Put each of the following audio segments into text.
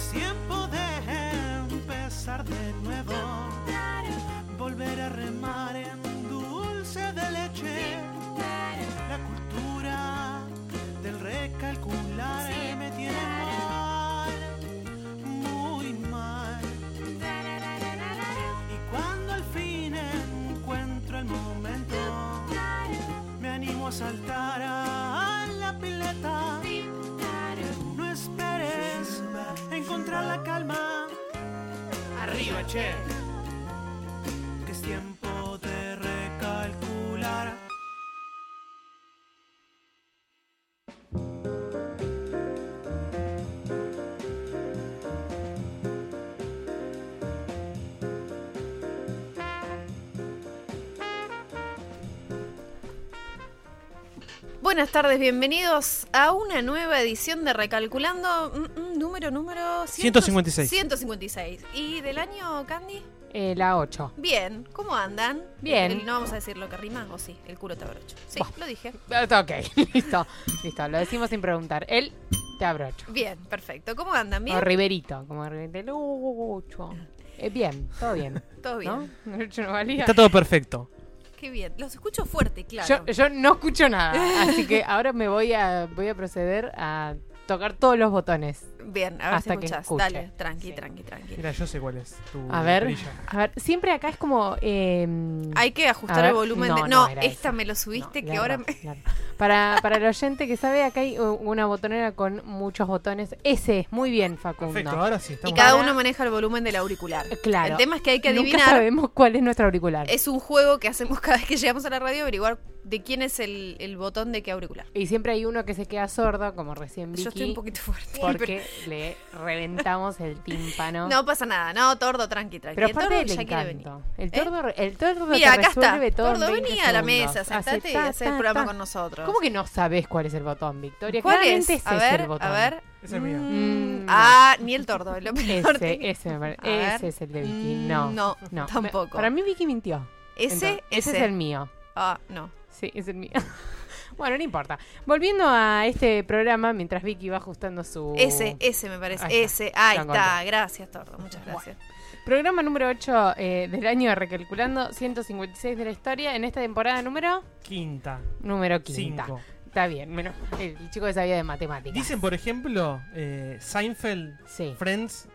Es tiempo de empezar de nuevo, volver a remar Arriba, che. Que es tiempo de recalcular. Buenas tardes, bienvenidos a una nueva edición de Recalculando. Número, número. 156. 156. ¿Y del año, Candy? Eh, la 8. Bien, ¿cómo andan? Bien. El- no vamos a decir lo que rima, o sí, el culo te abrocho. Sí, lo dije. Ok, listo. Listo, lo decimos sin preguntar. Él te abrocho. Bien, perfecto. ¿Cómo andan? ¿Bien? O Riverito, como Riverito. Lucho. Eh, bien, todo bien. Todo bien. ¿No? Lucho no valía. Está todo perfecto. Qué bien. Los escucho fuerte, claro. Yo, yo no escucho nada, así que ahora me voy a voy a proceder a tocar todos los botones. Bien, a ver Hasta si que escuchás. escuche. Dale, tranqui, Sí. tranqui, tranqui. Mira, yo sé cuál es tu A ver, a ver, siempre acá es como eh, Hay que ajustar el volumen no, de. no esta me lo subiste No, que ahora me. Para, para el oyente que sabe, acá hay una botonera con muchos botones. Ese, muy bien, Facundo. Perfecto, ahora sí Y cada uno maneja el volumen del auricular. Claro. El tema es que hay que Nunca adivinar. sabemos cuál es nuestro auricular. Es un juego que hacemos cada vez que llegamos a la radio, averiguar de quién es el, el botón de qué auricular. Y siempre hay uno que se queda sordo, como recién Vicky, Yo estoy un poquito fuerte. porque le reventamos el tímpano. No pasa nada, no, tordo, tranqui, tranqui. pero El aparte tordo del ya quiere venir. El ¿Eh? tordo, el tordo Mira, te acá está. todo Tordo, 20 vení a la segundos. mesa, sentate Hace y ta, haz el programa ta. con nosotros. ¿Cómo que no sabes cuál es el botón, Victoria? ¿Cuál Claramente es? ese A es ver, el botón. a ver. Ese es mío. Mm, Mm, ah, ni el tordo, lo peor. Ese, ese, me parece. A ver. ese es el de Vicky. Mm, No, no, no. tampoco. Para mí Vicky mintió. Ese, Entonces, ese. ese es el mío. Ah, no. Sí, es el mío. bueno, no importa. Volviendo a este programa, mientras Vicky va ajustando su... Ese, ese me parece. Ahí está. ese. Ahí está. Gracias, tordo. Muchas gracias. Programa número 8 eh, del año Recalculando, 156 de la historia, en esta temporada número... Quinta. Número quinta. Cinco. Está bien, menos el chico que sabía de matemáticas. Dicen, por ejemplo, eh, Seinfeld, Sí, Friends,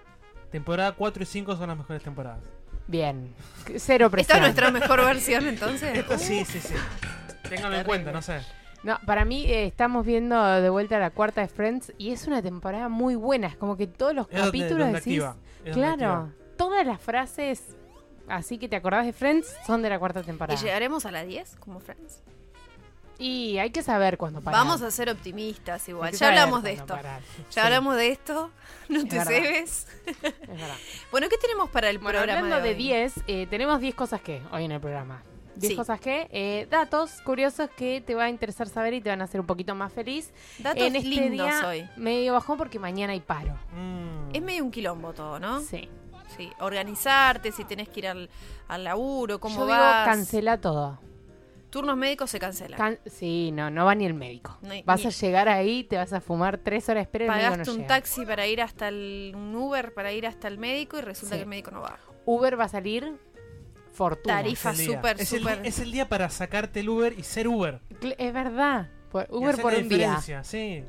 temporada 4 y 5 son las mejores temporadas. bien. Cero ¿Esta presión. es nuestra mejor versión entonces? Esta sí, sí, sí. Ténganlo en cuenta, no sé. No, para mí eh, estamos viendo de vuelta la cuarta de Friends y es una temporada muy buena. Es como que todos los Es donde, capítulos donde decís... activa. donde Claro, todas las frases así que te acordás de Friends son de la cuarta ¿Y temporada. llegaremos a la 10 como Friends? Y hay que saber cuándo parar. Vamos a ser optimistas igual. Ya hablamos de esto. parar. Ya Sí, hablamos de esto. No Es te verdad. cebes. es verdad. Bueno, ¿qué tenemos para el Bueno, programa hablando de hoy? 10, eh, tenemos 10 cosas que hoy en el programa. 10 Sí. cosas que, eh, datos curiosos que te va a interesar saber y te van a hacer un poquito más feliz. Datos en este lindos día hoy. medio bajón porque mañana hay paro. Mm. Es medio un quilombo todo, ¿no? Sí. Sí. Organizarte, si tenés que ir al, al laburo, cómo Yo digo, vas. cancela todo. Turnos médicos se cancelan. Can- sí, no, no va ni el médico. No vas ni- a llegar ahí, te vas a fumar tres horas de espera y el médico Pagaste no un llega. taxi para ir hasta el. un Uber para ir hasta el médico y resulta Sí. que el médico no va. Uber va a salir fortuna. Tarifa súper, es es el día para sacarte el Uber y ser Uber. Es verdad. Uber por un día. Sí.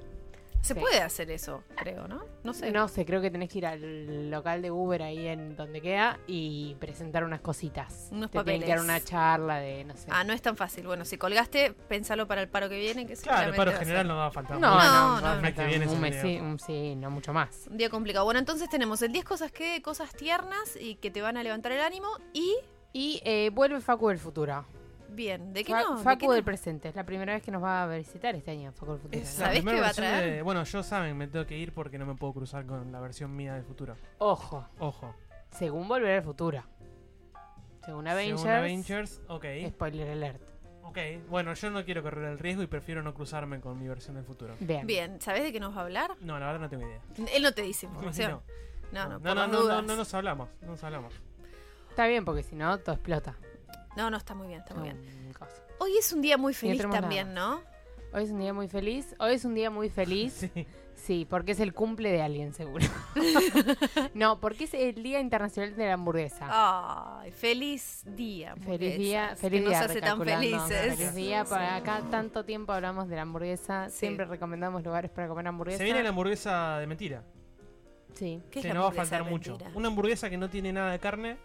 Se Sí. puede hacer eso, creo, ¿no? No sé. No sé, creo que tenés que ir al local de Uber ahí en donde queda y presentar unas cositas. Unos Te tienen que dar papeles. una charla de, no sé. Ah, no es tan fácil. Bueno, si colgaste, pensalo para el paro que viene, que Claro, el paro general no va a faltar. no, no, No, no, no, el mes que no, viene es un mes, sí, un- sí, no mucho más. Un día complicado. Bueno, entonces tenemos el 10 cosas que, cosas tiernas y que te van a levantar el ánimo. Y, Y eh, vuelve Facu del futuro. bien, ¿de qué Fa- no? ¿De Facu qué no? del presente. Es la primera vez que nos va a visitar este año, Facu del futuro. Es ¿no? la ¿Sabés primera qué va a versión traer? de- bueno, yo saben, me tengo que ir porque no me puedo cruzar con la versión mía del futuro. Ojo, Ojo. según volver al futuro. Según Avengers, Según Avengers, ok. spoiler alert. Ok, bueno, yo no quiero correr el riesgo y prefiero no cruzarme con mi versión del futuro. Bien. Bien, ¿sabés de qué nos va a hablar? No, la verdad no tengo idea. Él no te dice información. No, No, no, no, por no, las no, no, dudas. no nos hablamos, no nos hablamos. Está bien, porque si no, todo explota. No, no, está muy bien, está muy bien. Cosa. Hoy es un día muy feliz tenemos también, ¿no? Hoy es un día muy feliz. Hoy es un día muy feliz. Sí. Sí, porque es el cumple de alguien, seguro. no, porque es el Día Internacional de la Hamburguesa. Ay, feliz día. Feliz día, feliz que día. nos hace tan felices. Feliz día. Para acá tanto tiempo hablamos de la hamburguesa. Sí. Siempre recomendamos lugares para comer hamburguesa. Se viene la hamburguesa de mentira. Sí. ¿Qué es Sí, la no va a hamburguesa faltar mucho. Una hamburguesa que no tiene nada de carne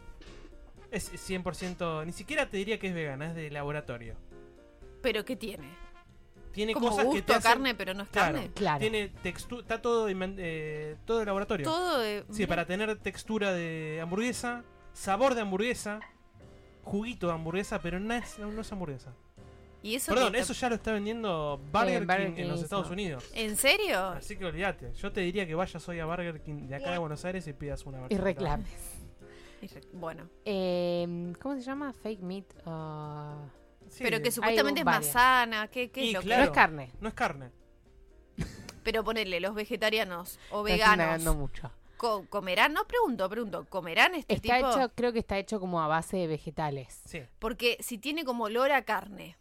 es 100%, ni siquiera te diría que es vegana, es de laboratorio. ¿Pero qué tiene? Tiene Como cosas gusto que te a hacen- carne, pero no es Claro, carne. Claro. Tiene textura, está todo eh, todo de laboratorio. Todo de... Sí, para tener textura de hamburguesa, sabor de hamburguesa, juguito de hamburguesa, pero no es, no es hamburguesa. ¿Y eso Perdón, eso ya lo está vendiendo Burger, Eh, Burger King, King en los. Estados Unidos. ¿En serio? Así que olvídate. Yo te diría que vayas hoy a Burger King de acá de Buenos Aires y pidas una Y reclames. Bueno, Eh, ¿Cómo se llama? Fake meat. Sí, pero que supuestamente es más sana. ¿Qué, qué es lo claro. No es carne. No es carne. que...? Pero ponerle, los vegetarianos o veganos mucho. co- comerán, no pregunto, pregunto, ¿comerán este Está tipo? hecho, creo que está hecho como a base de vegetales. Sí. Porque si tiene como olor a carne,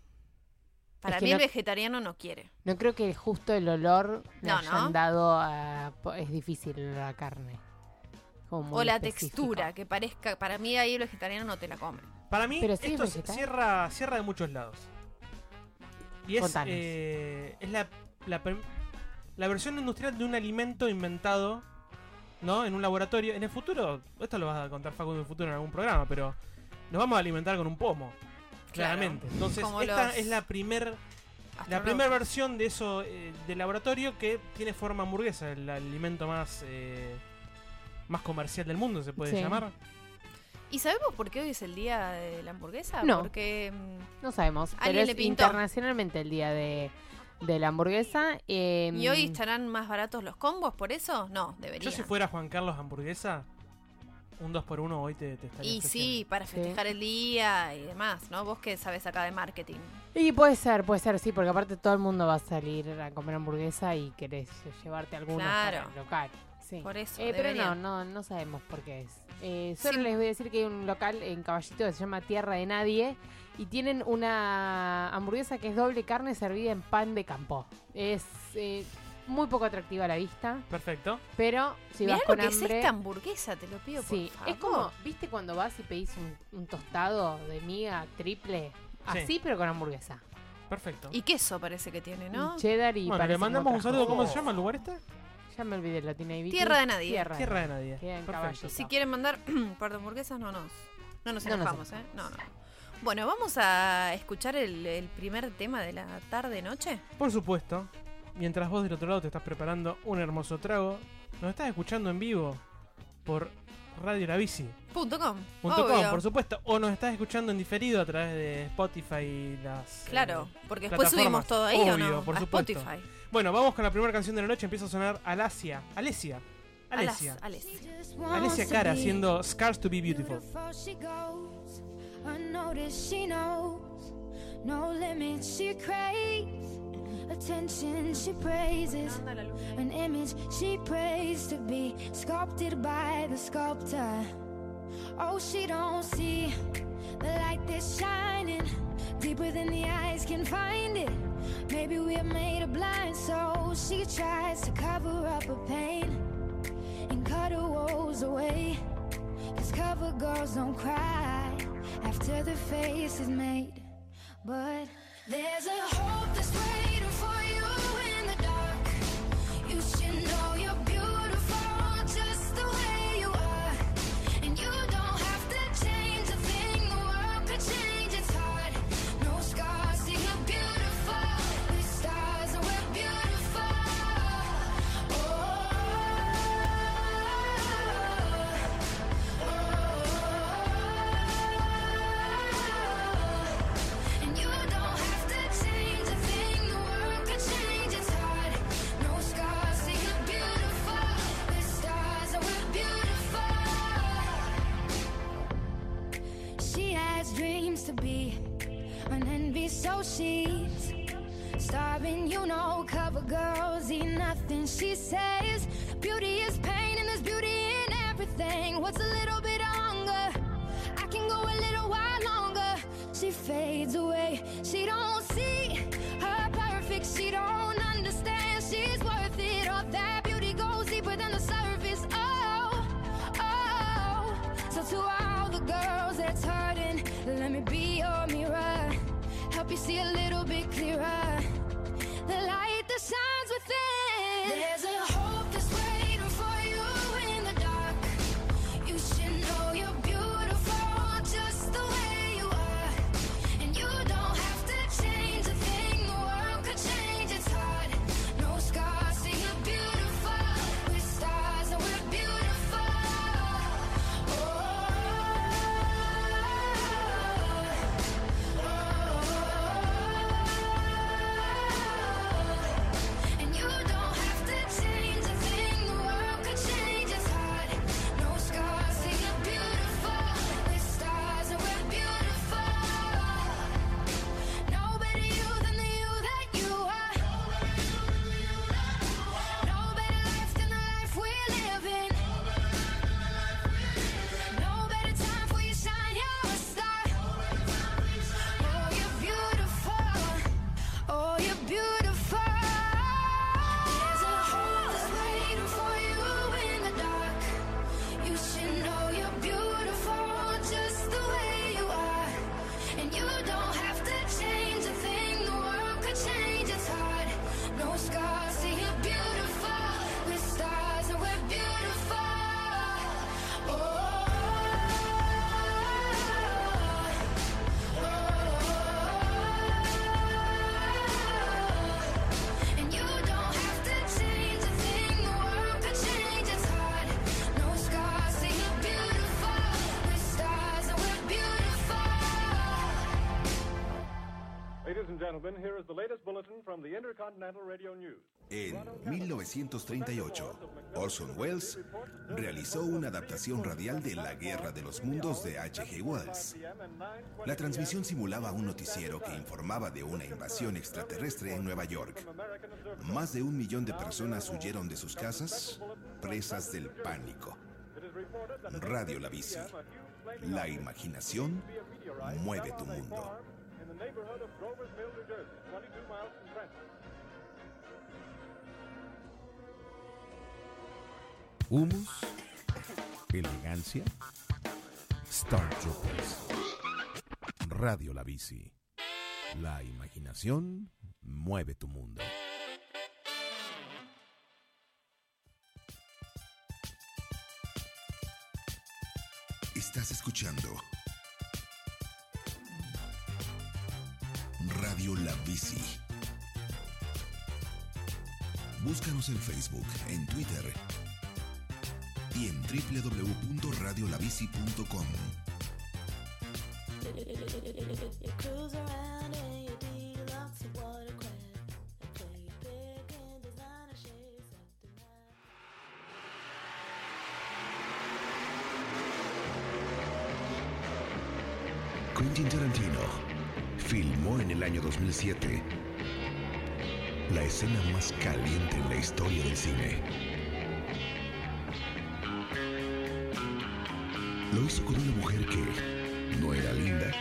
para que mí no- el vegetariano no quiere. No creo que justo el olor le No, hayan ¿no? dado a... Es difícil el olor a carne. Como muy O la específico. textura, que parezca, para mí ahí el vegetariano no te la come. Para mí, Pero sí es esto cierra, cierra de muchos lados. Y es, eh, es la, la, la versión industrial de un alimento inventado ¿no? en un laboratorio. En el futuro, esto lo vas a contar Facundo en el futuro en algún programa, pero nos vamos a alimentar con un pomo. Claro. Claramente. Entonces, Como esta los es la primer la primera versión de eso eh, de laboratorio que tiene forma hamburguesa, el alimento más eh, más comercial del mundo, se puede Sí. llamar. ¿Y sabemos por qué hoy es el día de la hamburguesa? No. Porque mm, No sabemos. Pero es le pintó. internacionalmente el día de, de la hamburguesa. eh, ¿Y hoy estarán más baratos los combos por eso? No, debería. Yo si fuera Juan Carlos Hamburguesa, un 2x1 hoy te, te estaría Y sí, para festejar el día y demás, ¿no? Vos que sabes acá de marketing. Y puede ser, puede ser, sí, porque aparte todo el mundo va a salir a comer hamburguesa y querés llevarte algunos Claro. para el local. Sí. Por eso, Eh, pero no, no, no sabemos por qué es. Eh, solo Sí. les voy a decir que hay un local en Caballito que se llama Tierra de Nadie y tienen una hamburguesa que es doble carne servida en pan de campo. Es eh, muy poco atractiva a la vista, Perfecto. pero si Mirá vas lo con que es hambre... esta hamburguesa, te lo pido Sí, por favor. es como, ¿viste cuando vas y pedís un, un tostado de miga triple? Sí. Así, pero con hamburguesa. Perfecto. Y queso parece que tiene, ¿no? Y cheddar y bueno, le mandamos un saludo. ¿Cómo se llama el lugar este? Ya me olvidé, lo tiene ahí. Tierra de Nadie. Tierra, Tierra de Nadie. Queda en Perfecto. Caballito. Si quieren mandar par de hamburguesas, no nos, no nos No nos enojamos, ¿eh? No, no. Bueno, vamos a escuchar el, el primer tema de la tarde-noche. Por supuesto, mientras vos del otro lado te estás preparando un hermoso trago, nos estás escuchando en vivo por Radio La Bici. Punto com. Punto com, por supuesto, o nos estás escuchando en diferido a través de Spotify y las. Claro, eh, porque después subimos todo ahí, ¿o Obvio, no? por a supuesto. Spotify. Bueno, vamos con la primera canción de la noche. Empieza a sonar Alasia. Alesia. Alas- Alesia. Alesia. Alesia Cara haciendo Scars to be Beautiful. she goes, unnoticed she knows, no limits she craves, attention she praises, an image she prays to be sculpted by the sculptor. Oh, she don't see the light that's shining deeper than the eyes can find it. Maybe we're made of blind, so she tries to cover up her pain and cut her woes away. Cause cover girls don't cry after the face is made. But there's a hope that's waiting for you in the dark. You should know you're girls eat nothing. She says beauty is pain, and there's beauty in everything. What's a little bit of hunger? I can go a little while longer. She fades away. She En 1938, Orson Welles realizó una adaptación radial de La Guerra de los Mundos de H.G. Wells. La transmisión simulaba un noticiero que informaba de una invasión extraterrestre en Nueva York. Más de un millón de personas huyeron de sus casas, presas del pánico. Radio La Bici. La imaginación mueve tu mundo. Neighborhood of Groversville, New Jersey, 22 miles from Trenton. Humus, elegancia, Star Troopers. Radio La Bici. La imaginación mueve tu mundo. Estás escuchando Radio La Bici. Búscanos en Facebook, en Twitter y en www.radiolabici.com. 2007 la escena más caliente en la historia del cine. Lo hizo con una mujer que no era linda,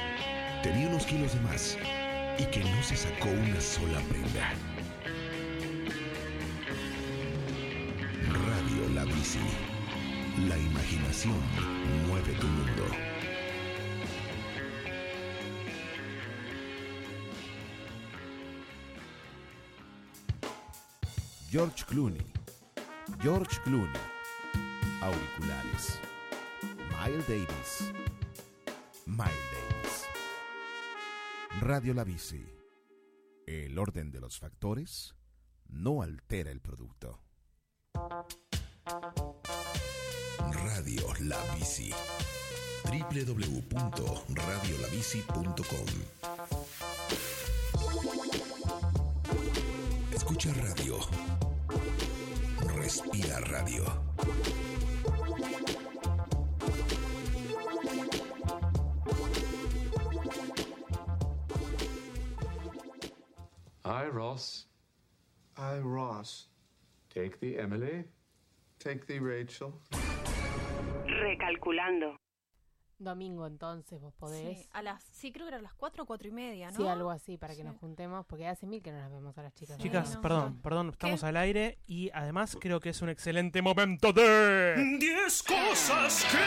tenía unos kilos de más y que no se sacó una sola prenda. Radio La Bici. La imaginación mueve tu mundo. George Clooney. George Clooney. Auriculares. Miles Davis. Miles Davis. Radio La Bici. El orden de los factores no altera el producto. Radio La Bici. www.radiolabici.com Escucha radio. Respira radio. I, Ross. I, Ross. Take the Emily. Take thee, Rachel. Recalculando. Domingo entonces vos podés. Sí, a las, sí, creo que eran las 4 o 4 y media, ¿no? Sí, algo así, para que Sí. nos juntemos, porque hace mil que no las vemos a las chicas. Chicas, no, perdón, perdón, estamos ¿Qué? al aire y además creo que es un excelente momento de... 10 cosas que...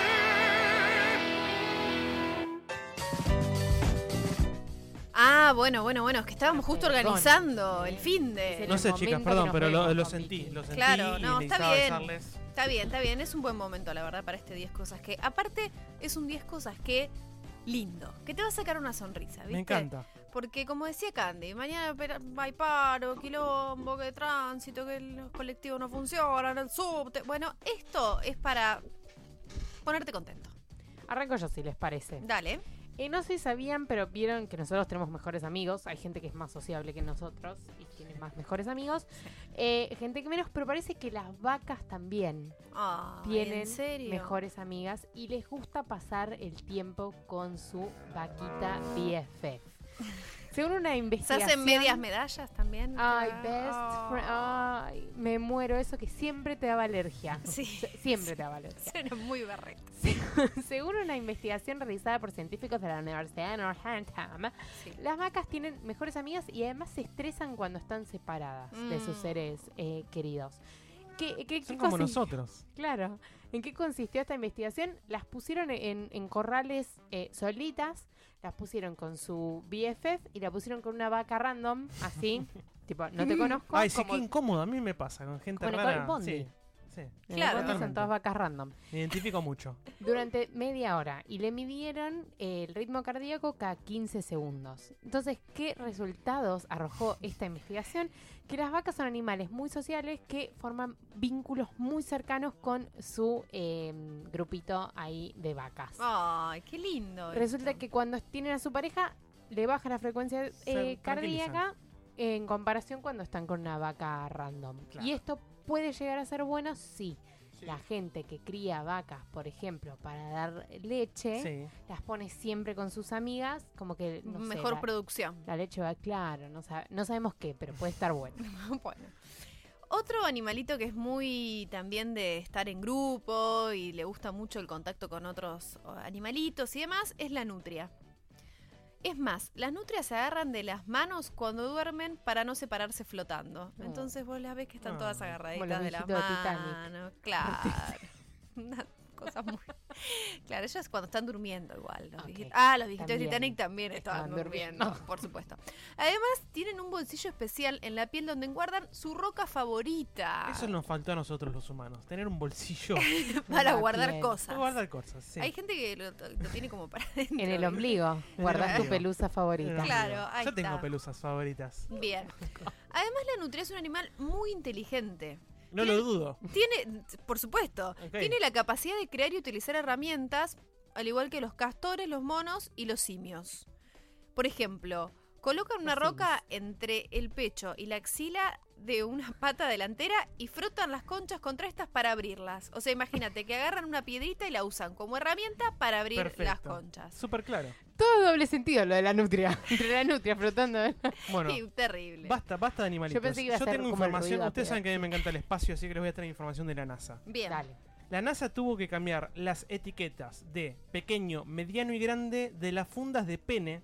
Ah, bueno, bueno, bueno, es que estábamos justo organizando el fin de... No sé, chicas, perdón, pero lo, sentí, lo sentí Claro, y no, está bien. avisarles. Está bien, está bien, es un buen momento, la verdad, para este 10 cosas que... Aparte, es un 10 cosas que... Lindo, que te va a sacar una sonrisa, ¿viste? Me encanta. Porque como decía Candy, mañana hay paro, quilombo, que tránsito, que los colectivos no funcionan, el subte. Bueno, esto es para ponerte contento. Arranco yo, si les parece. Dale. Eh, no sé si sabían, pero vieron que nosotros tenemos mejores amigos. Hay gente que es más sociable que nosotros y tiene más mejores amigos. Eh, gente que menos, pero parece que las vacas también tienen mejores amigas y les gusta pasar el tiempo con su vaquita BFF. Según una ¿Se investigación... hacen medias medallas también? Ay, Ah. best friend. Ay, me muero. Eso que siempre te daba alergia. Sí. Se- Siempre te daba alergia. Suena muy berreta. Según una investigación realizada por científicos de la Universidad de Northampton, Sí. las vacas tienen mejores amigas y además se estresan cuando están separadas de sus Mm. seres eh, queridos. ¿Qué, qué- qué Son como nosotros. Claro. ¿En qué consistió esta investigación? Las pusieron en, en corrales eh, solitas, las pusieron con su BFF y la pusieron con una vaca random, así. tipo, no te conozco. Ay, sí, como- qué incómodo. A mí me pasa con gente Como rara. Bondi. Sí, sí. en el Claro. son todas vacas random. Me identifico mucho. durante media hora y le midieron eh, el ritmo cardíaco cada 15 segundos. Entonces, ¿qué resultados arrojó esta investigación? Que las vacas son animales muy sociales que forman vínculos muy cercanos con su eh, grupito ahí de vacas. Ay, qué lindo. Resulta esto. que cuando tienen a su pareja le baja la frecuencia eh, cardíaca en comparación cuando están con una vaca random. Claro. Y esto puede llegar a ser bueno si la gente que cría vacas, por ejemplo, para dar leche, Sí. las pone siempre con sus amigas, como que no sé, Mejor la- producción. La leche va, claro, no, sabe- no sabemos qué, pero puede estar bueno. bueno. Otro animalito que es muy también de estar en grupo y le gusta mucho el contacto con otros animalitos y demás es la nutria. Es más, las nutrias se agarran de las manos cuando duermen para no separarse flotando. Oh. Entonces vos las ves que están Ah, todas los agarraditas de las viejitos de Titanic. manos. Claro. Una cosa muy... Claro, ellos cuando están durmiendo igual. Los Ok. viejitos- Ah, los viejitos de. Titanic también estaban Estaban durmiendo, durmiendo. por supuesto. Además, tienen un bolsillo especial en la piel donde guardan su roca favorita. Eso nos faltó a nosotros los humanos. Tener un bolsillo para guardar piel. cosas. para guardar cosas. Sí. Hay gente que lo, lo tiene como para adentro. En el ombligo, guardas tu pelusa favorita. Claro, ahí Yo tengo pelusas favoritas. Bien. Además, la nutria es un animal muy inteligente. No lo dudo. Tiene, por supuesto, tiene la capacidad de crear y utilizar herramientas, al igual que los castores, los monos y los simios. Por ejemplo, colocan una roca entre el pecho y la axila de una pata delantera y frotan las conchas contra estas para abrirlas. O sea, imagínate que agarran una piedrita y la usan como herramienta para abrir las conchas. Súper claro. Todo doble sentido lo de la nutria. Entre la nutria flotando. Bueno, Sí, terrible. basta, basta de animalitos. Yo pensé que iba a ser tengo como el información. ruido Ustedes saben que a mí me encanta el espacio, así que les voy a traer información de la NASA. Bien. Dale. La NASA tuvo que cambiar las etiquetas de pequeño, mediano y grande de las fundas de pene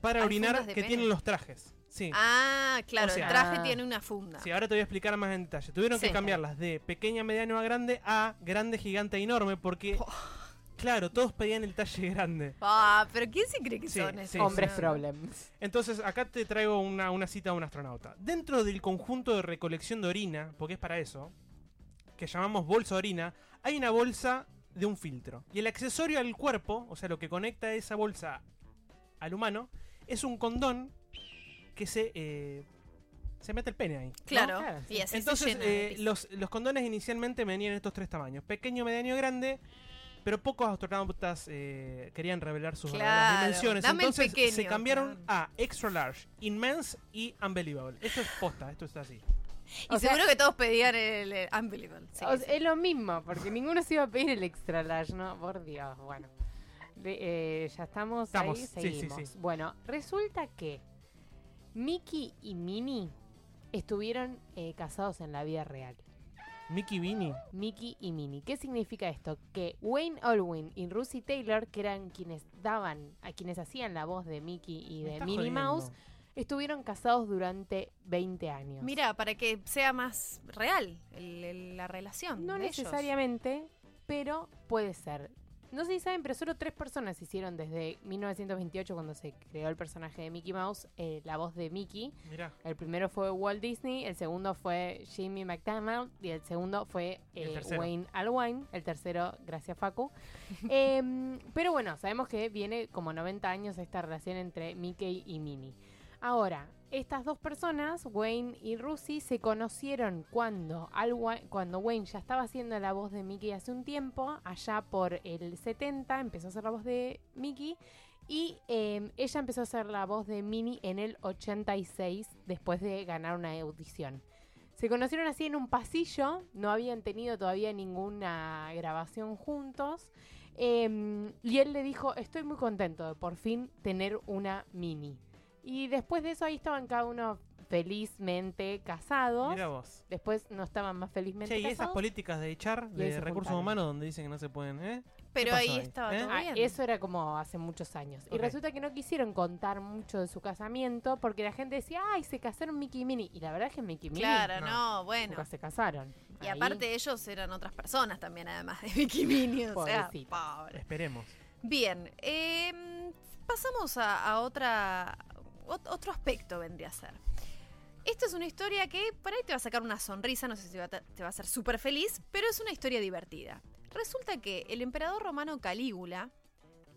para ¿Hay orinar que pene? tienen los trajes. Sí. Ah, claro, O sea- el traje Ah. tiene una funda. Sí, ahora te voy a explicar más en detalle. Tuvieron Sí. que cambiarlas de pequeña, mediano a grande a grande, gigante e enorme porque, claro, todos pedían el talle grande. Ah, pero ¿quién se cree que Sí, son esos? sí. Hombres problems. Entonces, acá te traigo una, una cita de un astronauta. Dentro del conjunto de recolección de orina, porque es para eso, que llamamos bolsa de orina, hay una bolsa de un filtro. Y el accesorio al cuerpo, o sea, lo que conecta esa bolsa al humano, es un condón que se, eh, se mete el pene ahí. Claro, y así Entonces, se llena de eh, los, los condones inicialmente venían en estos tres tamaños: pequeño, mediano y grande. Pero pocos astronautas eh, querían revelar sus Claro, dimensiones. dame el Entonces pequeño, se cambiaron claro. a extra large, immense y unbelievable. Esto es posta, esto está así. Y o sea- seguro que todos pedían el, el Unbelievable. Sí, O sí. sea, es lo mismo, porque ninguno se iba a pedir el extra large, ¿no? Por Dios, bueno. De- eh, ya estamos, Estamos, ahí, sí, sí, seguimos. sí. Bueno, resulta que Mickey y Minnie estuvieron eh, casados en la vida real. Mickey Vini. Mickey y Minnie. ¿Qué significa esto? Que Wayne Allwyn y Russie Taylor, que eran quienes daban, a quienes hacían la voz de Mickey y de Minnie jodiendo. Mouse, estuvieron casados durante 20 años. Mira, para que sea más real el- el- la relación. No de ellos. necesariamente, pero puede ser. No sé si saben, pero solo tres personas hicieron desde 1928, cuando se creó el personaje de Mickey Mouse, eh, la voz de Mickey. Mirá. El primero fue Walt Disney, el segundo fue Jimmy McDonald y el segundo fue el eh. Wayne Alwine. El tercero, gracias Facu. Em, pero bueno, sabemos que viene como 90 años esta relación entre Mickey y Minnie. Ahora, estas dos personas, Wayne y Russie, se conocieron cuando, Wayne ya estaba haciendo la voz de Mickey hace un tiempo, allá por el 70, empezó a hacer la voz de Mickey. Y eh, ella empezó a hacer la voz de Minnie en el 86, después de ganar una audición. Se conocieron así en un pasillo, no habían tenido todavía ninguna grabación juntos. eh, y él le dijo, estoy muy contento de por fin tener una Minnie. Y después de eso ahí estaban cada uno felizmente casados. Mirá vos. Después no estaban más felizmente Che, y esas casados. políticas de echar, Y de recursos humanos, donde dicen que no se pueden, ¿eh? Pero ahí ahí? estaba ¿Eh? todo Ah, bien. eso era como hace muchos años. Y resulta que no quisieron contar mucho de su casamiento porque la gente decía, ay, se casaron Mickey y Minnie. Y la verdad es que Mickey y Minnie Claro, No. no, bueno. nunca se casaron. Y Ahí- aparte ellos eran otras personas también, además de Mickey Minnie. O sea, pobre. Esperemos. Bien, em, pasamos a, a otra ot- otro aspecto vendría a ser. Esta es una historia que por ahí te va a sacar una sonrisa, no sé si va a te va a hacer súper feliz, pero es una historia divertida. Resulta que el emperador romano Calígula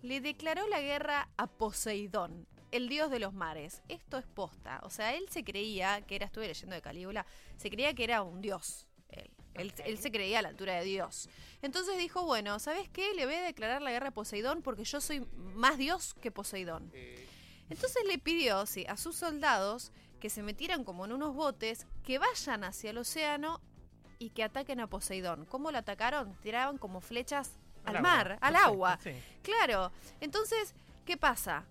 le declaró la guerra a Poseidón, el dios de los mares. Esto es posta, o sea, él se creía que era, estuve leyendo de Calígula, se creía que era un dios. Él, él, él se creía a la altura de Dios. Entonces dijo, bueno, ¿sabes qué? Le voy a declarar la guerra a Poseidón porque yo soy más Dios que Poseidón. Entonces le pidió sí, a sus soldados que se metieran como en unos botes, que vayan hacia el océano y que ataquen a Poseidón. ¿Cómo lo atacaron? Tiraban como flechas al, mar, al agua. sí. Claro. Entonces, ¿qué pasa?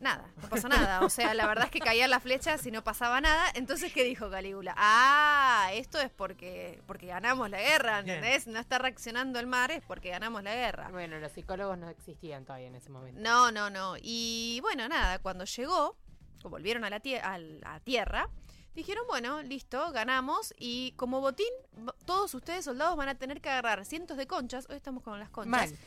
Nada, no pasó nada. O sea, la verdad es que caían las flechas y no pasaba nada. Entonces, ¿qué dijo Calígula? Ah, esto es porque, porque ganamos la guerra, Bien. ¿entendés? No está reaccionando el mar, es porque ganamos la guerra. Bueno, los psicólogos no existían todavía en ese momento. No, no, no. Y bueno, nada, cuando llegó, o volvieron a la, tie- a la tierra, dijeron, bueno, listo, ganamos. Y como botín, todos ustedes soldados van a tener que agarrar cientos de conchas. Hoy estamos con las conchas. Mal.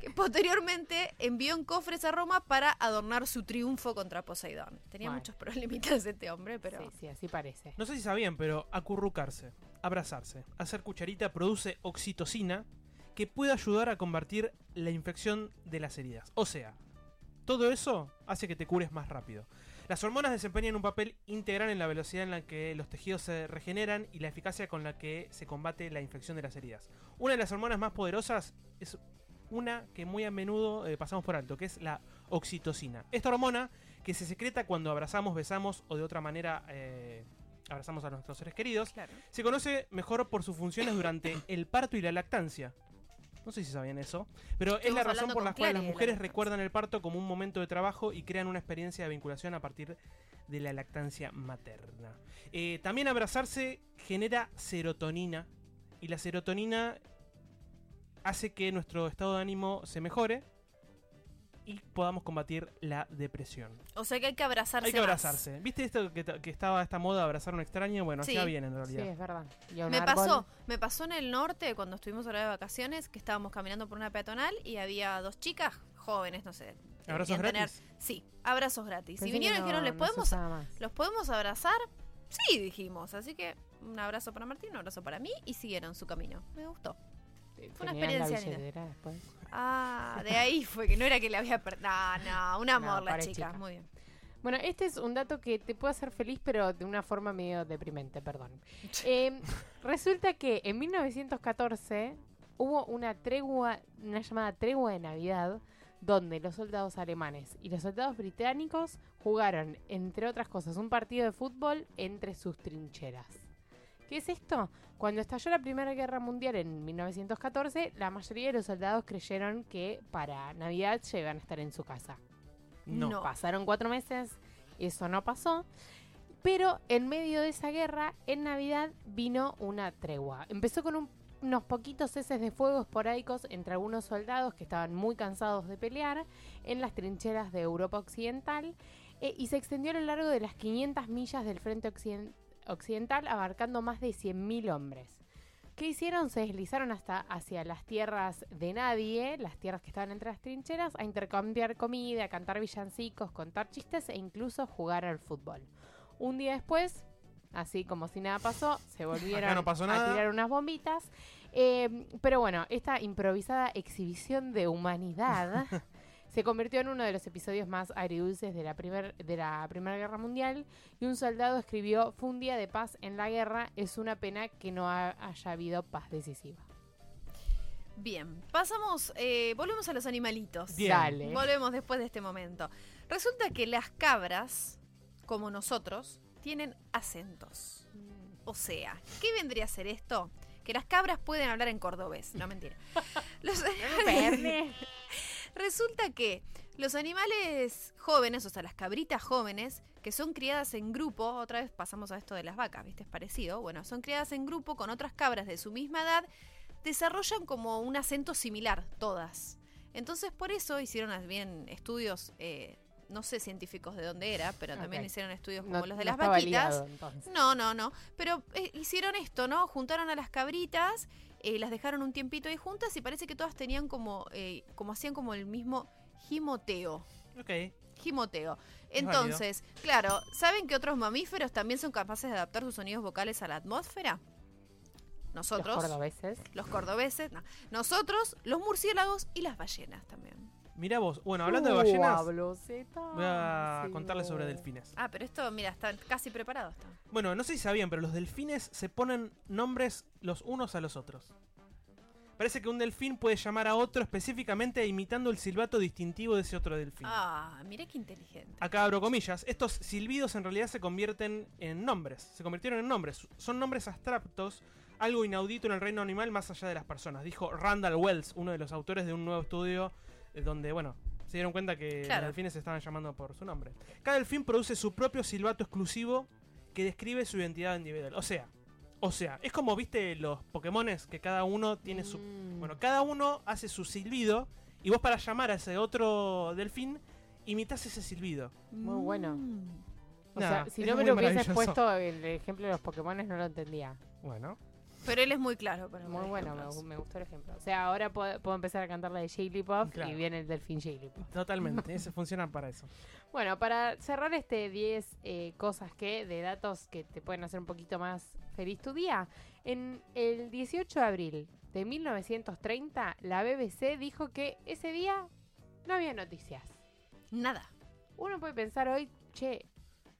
Que posteriormente envió en cofres a Roma para adornar su triunfo contra Poseidón. Tenía muchos problemitas este hombre, pero... Sí, sí, así parece. No sé si sabían, pero acurrucarse, abrazarse, hacer cucharita produce oxitocina que puede ayudar a combatir la infección de las heridas. O sea, todo eso hace que te cures más rápido. Las hormonas desempeñan un papel integral en la velocidad en la que los tejidos se regeneran y la eficacia con la que se combate la infección de las heridas. Una de las hormonas más poderosas es una que muy a menudo eh, pasamos por alto, que es la oxitocina. Esta hormona que se secreta cuando abrazamos, besamos o de otra manera eh, abrazamos a nuestros seres queridos, Claro. se conoce mejor por sus funciones durante el parto y la lactancia. No sé si sabían eso, pero es la razón por la cual las la mujeres recuerdan el parto como un momento de trabajo y crean una experiencia de vinculación a partir de la lactancia materna. Eh, también abrazarse genera serotonina y la serotonina hace que nuestro estado de ánimo se mejore y podamos combatir la depresión. O sea que hay que abrazarse Hay que más. abrazarse. ¿Viste esto que, que estaba esta moda de abrazar a un extraño? Bueno, Sí. ya viene en Sí, realidad. es verdad. Me árbol. pasó, me pasó en el norte cuando estuvimos ahora de vacaciones, que estábamos caminando por una peatonal y había dos chicas jóvenes, no sé. ¿Abrazos tener- gratis? Sí, abrazos gratis. Pensé y vinieron y no- dijeron, ¿les no podemos. ¿los podemos abrazar? Sí, dijimos. Así que un abrazo para Martín, un abrazo para mí y siguieron su camino. Me gustó. Fue una la experiencia linda. después. Ah, de ahí fue que no era que le había perdido. No, no, un amor No, la chica. Muy bien. Bueno, este es un dato que te puede hacer feliz, pero de una forma medio deprimente, perdón. Eh, resulta que en 1914 hubo una tregua, una llamada tregua de Navidad, donde los soldados alemanes y los soldados británicos jugaron, entre otras cosas, un partido de fútbol entre sus trincheras. ¿Qué es esto? Cuando estalló la Primera Guerra Mundial en 1914, la mayoría de los soldados creyeron que para Navidad llegan a estar en su casa. No. No. Pasaron cuatro meses, eso no pasó. Pero en medio de esa guerra, en Navidad vino una tregua. Empezó con un- unos poquitos ceses de fuego esporádicos entre algunos soldados que estaban muy cansados de pelear en las trincheras de Europa Occidental eh, y se extendió a lo largo de las 500 millas del frente occiden- occidental, abarcando más de 100.000 hombres. ¿Qué hicieron? Se deslizaron hasta hacia las tierras de nadie, las tierras que estaban entre las trincheras, a intercambiar comida, a cantar villancicos, contar chistes e incluso jugar al fútbol. Un día después, así como si nada pasó, se volvieron no pasó a tirar unas bombitas. Eh, pero bueno, esta improvisada exhibición de humanidad se convirtió en uno de los episodios más agridulces de la, primer, de la Primera Guerra Mundial y un soldado escribió, fue un día de paz en la guerra, es una pena que no ha- haya habido paz decisiva. Bien, pasamos, eh, volvemos a los animalitos. Bien. Dale. Volvemos después de este momento. Resulta que las cabras, como nosotros, tienen acentos. O sea, ¿qué vendría a ser esto? Que las cabras pueden hablar en cordobés. No, mentira. Los- Resulta que los animales jóvenes, o sea, las cabritas jóvenes, que son criadas en grupo, otra vez pasamos a esto de las vacas, ¿viste? Es parecido. Bueno, son criadas en grupo con otras cabras de su misma edad, desarrollan como un acento similar, todas. Entonces, por eso hicieron bien estudios, eh, no sé científicos de dónde era, pero también hicieron estudios como No- los de no las vaquitas. entonces. No, no, no. Pero eh, hicieron esto, ¿no? Juntaron a las cabritas, eh, las dejaron un tiempito ahí juntas y parece que todas tenían como, eh, como hacían como el mismo gimoteo. Ok. Gimoteo. Es Entonces, claro, ¿saben que otros mamíferos también son capaces de adaptar sus sonidos vocales a la atmósfera? Nosotros, Los cordobeses. los cordobeses, no. Nosotros, los murciélagos y las ballenas también. Mirá vos. Bueno, hablando de ballenas, hablo voy a contarles sobre delfines. Ah, pero esto, mira, está casi preparado. Está. Bueno, no sé si sabían, pero los delfines se ponen nombres los unos a los otros. Parece que un delfín puede llamar a otro específicamente imitando el silbato distintivo de ese otro delfín. Ah, mira qué inteligente. Acá abro comillas. Estos silbidos en realidad se convierten en nombres. Se convirtieron en nombres. Son nombres abstractos, algo inaudito en el reino animal más allá de las personas. Dijo Randall Wells, uno de los autores de un nuevo estudio donde, bueno, se dieron cuenta que Claro. los delfines se estaban llamando por su nombre. Cada delfín produce su propio silbato exclusivo que describe su identidad individual. O sea, o sea, es como viste los Pokémones que cada uno tiene su. Mm. Bueno, cada uno hace su silbido y vos para llamar a ese otro delfín imitas ese silbido. Muy bueno. Mm. O Nada, sea, si no me lo hubieses puesto el ejemplo de los Pokémon no lo entendía. Bueno. Pero él es muy claro. Para Muy bueno, me, me gustó el ejemplo. O sea, ahora puedo, puedo empezar a cantar la de Jigglypuff Claro. y viene el delfín Jigglypuff. Totalmente, ese funciona para eso. Bueno, para cerrar este 10 eh, cosas que de datos que te pueden hacer un poquito más feliz tu día, en el 18 de abril de 1930 la BBC dijo que ese día no había noticias. Nada. Uno puede pensar hoy, che,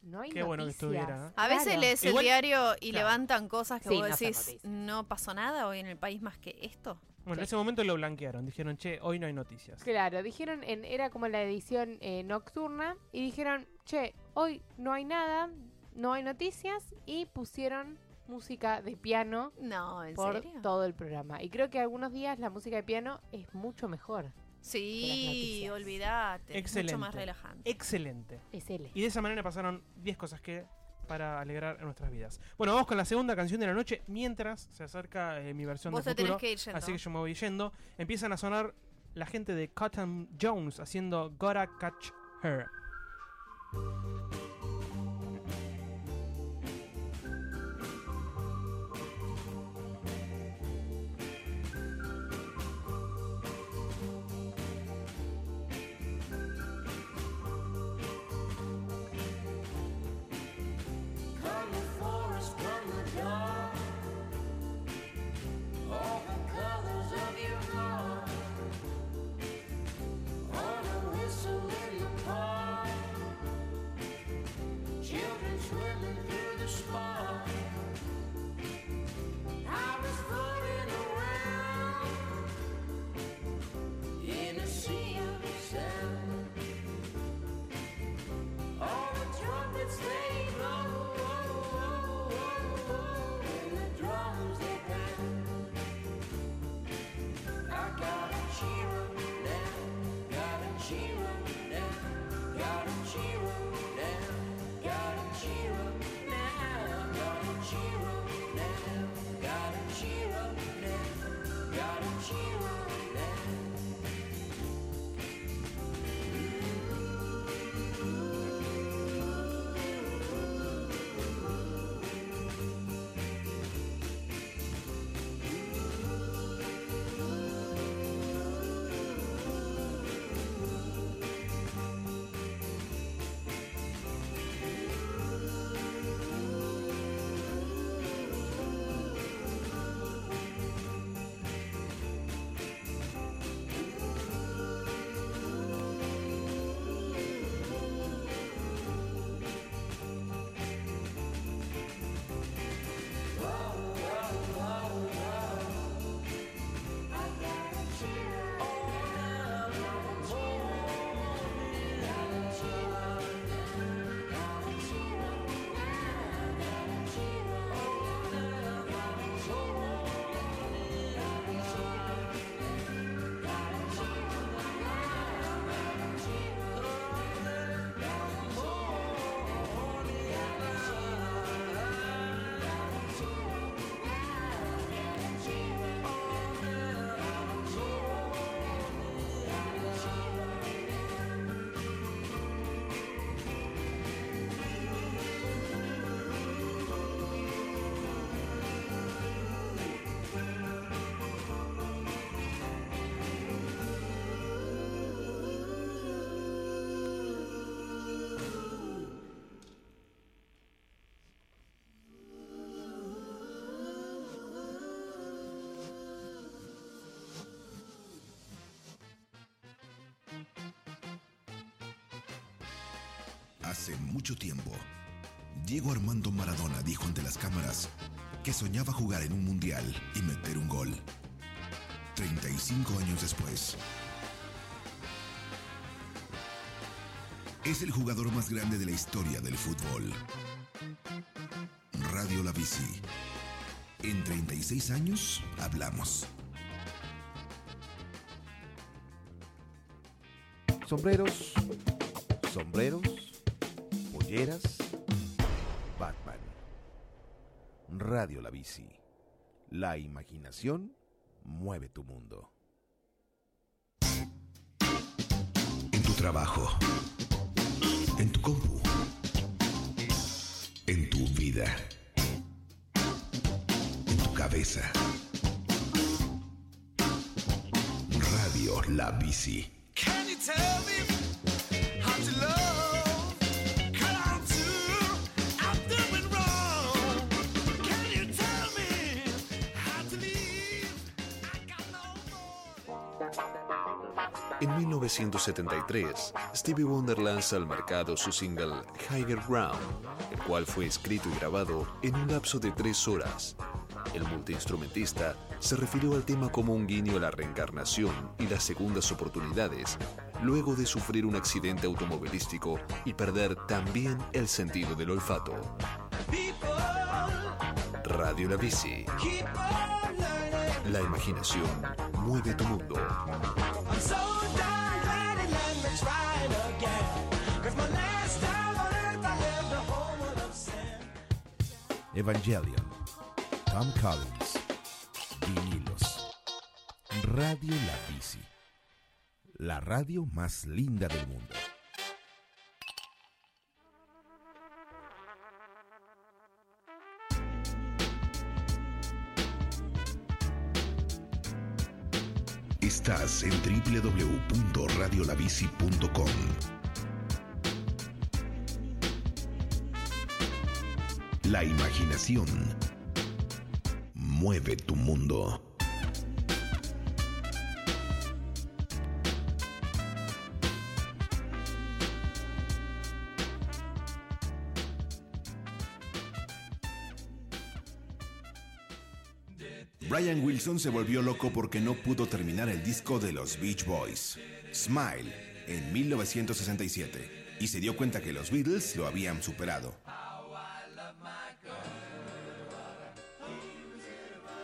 no hay Qué bueno que estuviera, ¿eh? A veces Claro. lees Igual- el diario y claro. levantan cosas que Sí, vos decís, no pasó nada hoy en el país más que esto. Bueno, en ese momento lo blanquearon. Dijeron, che, hoy no hay noticias. Claro, dijeron, en, era como la edición eh, nocturna, y dijeron, che, hoy no hay nada, no hay noticias, y pusieron música de piano No, ¿en por serio? todo el programa. Y creo que algunos días la música de piano es mucho mejor. Sí, olvídate. Excelente. Mucho más relajante. Excelente. Es L. Y de esa manera pasaron 10 cosas que para alegrar nuestras vidas. Bueno, vamos con la segunda canción de la noche mientras se acerca eh, mi versión Vos de te tenés futuro. que ir yendo. Así que yo me voy yendo. Empiezan a sonar la gente de Cotton Jones haciendo Gotta Catch Her. From Hace mucho tiempo, Diego Armando Maradona dijo ante las cámaras que soñaba jugar en un mundial y meter un gol. 35 años después. Es el jugador más grande de la historia del fútbol. Radio La Bici. En 36 años hablamos. Sombreros, sombreros, polleras, Batman. Radio La Bici. La imaginación mueve tu mundo. En tu trabajo. En tu compu. En tu vida. En tu cabeza. Radio La Bici. Can you tell me 1973, Stevie Wonder lanza al mercado su single Higher Ground, el cual fue escrito y grabado en un lapso de tres horas. El multiinstrumentista se refirió al tema como un guiño a la reencarnación y las segundas oportunidades, luego de sufrir un accidente automovilístico y perder también el sentido del olfato. Radio La Bici. La imaginación mueve tu mundo. Evangelion, Tom Collins, vinilos, Radio La Bici, la radio más linda del mundo. Estás en www.radiolabici.com. La imaginación mueve tu mundo. Brian Wilson se volvió loco porque no pudo terminar el disco de los Beach Boys, Smile, en 1967, y se dio cuenta que los Beatles lo habían superado.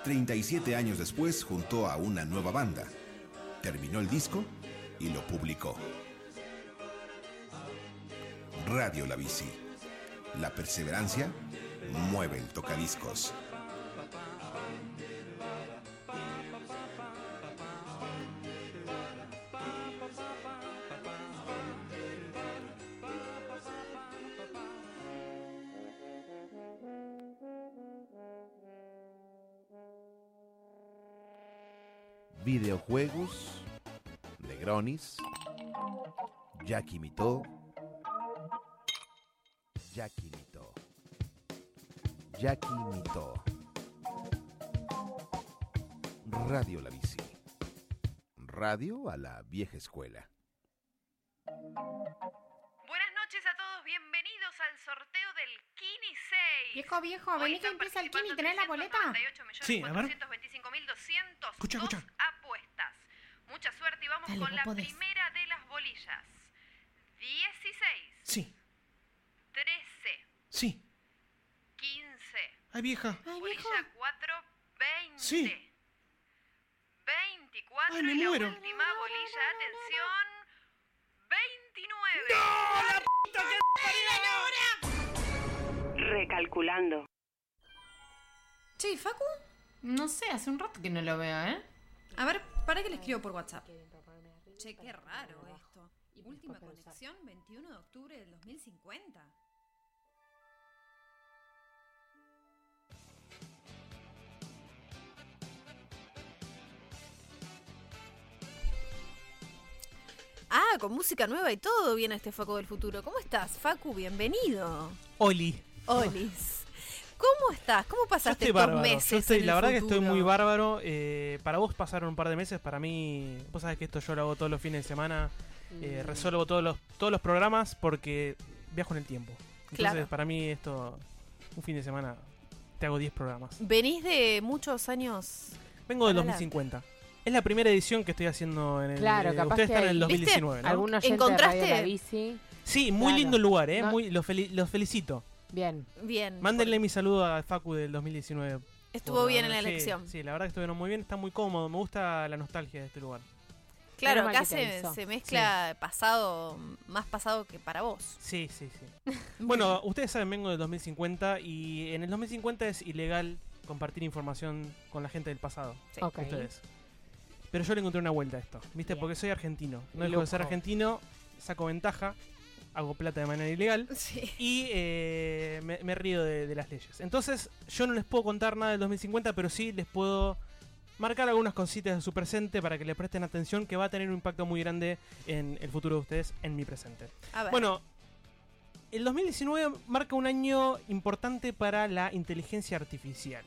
37 años después juntó a una nueva banda, terminó el disco y lo publicó. Radio La Bici. La perseverancia mueve el tocadiscos. Videojuegos, Negronis, Jack imitó, Jack imitó, Jack imitó. Radio La Bici. Radio a la vieja escuela. Buenas noches a todos, bienvenidos al sorteo del Kini 6. Viejo, viejo, vení que empieza el Kini, ¿tenés la boleta? Sí, a ver. 325.202 Escucha, escucha. apuestas. Mucha suerte y vamos Dale, con la podés. primera de las bolillas. 16, Sí, 13, sí. 15. Ay, vieja. Bolilla 4, 20. Sí. 24 Ay, me y la muero. última bolilla, atención, 29. Recalculando. Che, ¿y Facu? No sé, hace un rato que no lo veo, ¿eh? A ver, para que le escribo por WhatsApp. Che, qué raro esto. Última conexión, 21 de octubre del 2050. Ah, con música nueva y todo viene este Facu del futuro. ¿Cómo estás, Facu? Bienvenido. Oli. Olis. ¿Cómo estás? ¿Cómo pasaste estos bárbaro. meses? Yo estoy, en la el verdad que estoy muy bárbaro. Eh, para vos pasaron un par de meses, para mí, vos sabés que esto yo lo hago todos los fines de semana. eh, Mm. resuelvo todos los, todos los programas porque viajo en el tiempo. Entonces, Claro. para mí esto, un fin de semana, te hago 10 programas. Venís de muchos años. Vengo del para adelante. 2050. Es la primera edición que estoy haciendo en el. Claro, eh, capaz ustedes que están en el hay- 2019, ¿no? Algún oyente de ¿Encontraste? Radio La Bici. Sí, muy Claro. lindo el lugar, ¿eh? No. Muy, los, feli- los felicito. Bien. Bien. Mándenle mi saludo a Facu del 2019. Estuvo Por- bien en la sí, elección. Sí, la verdad que estuvieron muy bien, está muy cómodo. Me gusta la nostalgia de este lugar. Claro, acá se, mezcla pasado, más pasado que para vos. Sí, sí, sí. bueno, ustedes saben, vengo del 2050 y en el 2050 es ilegal compartir información con la gente del pasado. Sí. Ustedes. Pero yo le encontré una vuelta a esto, ¿viste? Bien. Porque soy argentino. No dejo de ser argentino, saco ventaja, hago plata de manera ilegal Sí. y eh, me, me río de, de las leyes. Entonces, yo no les puedo contar nada del 2050, pero sí les puedo marcar algunas cositas de su presente para que le presten atención, que va a tener un impacto muy grande en el futuro de ustedes en mi presente. A ver. Bueno, el 2019 marca un año importante para la inteligencia artificial.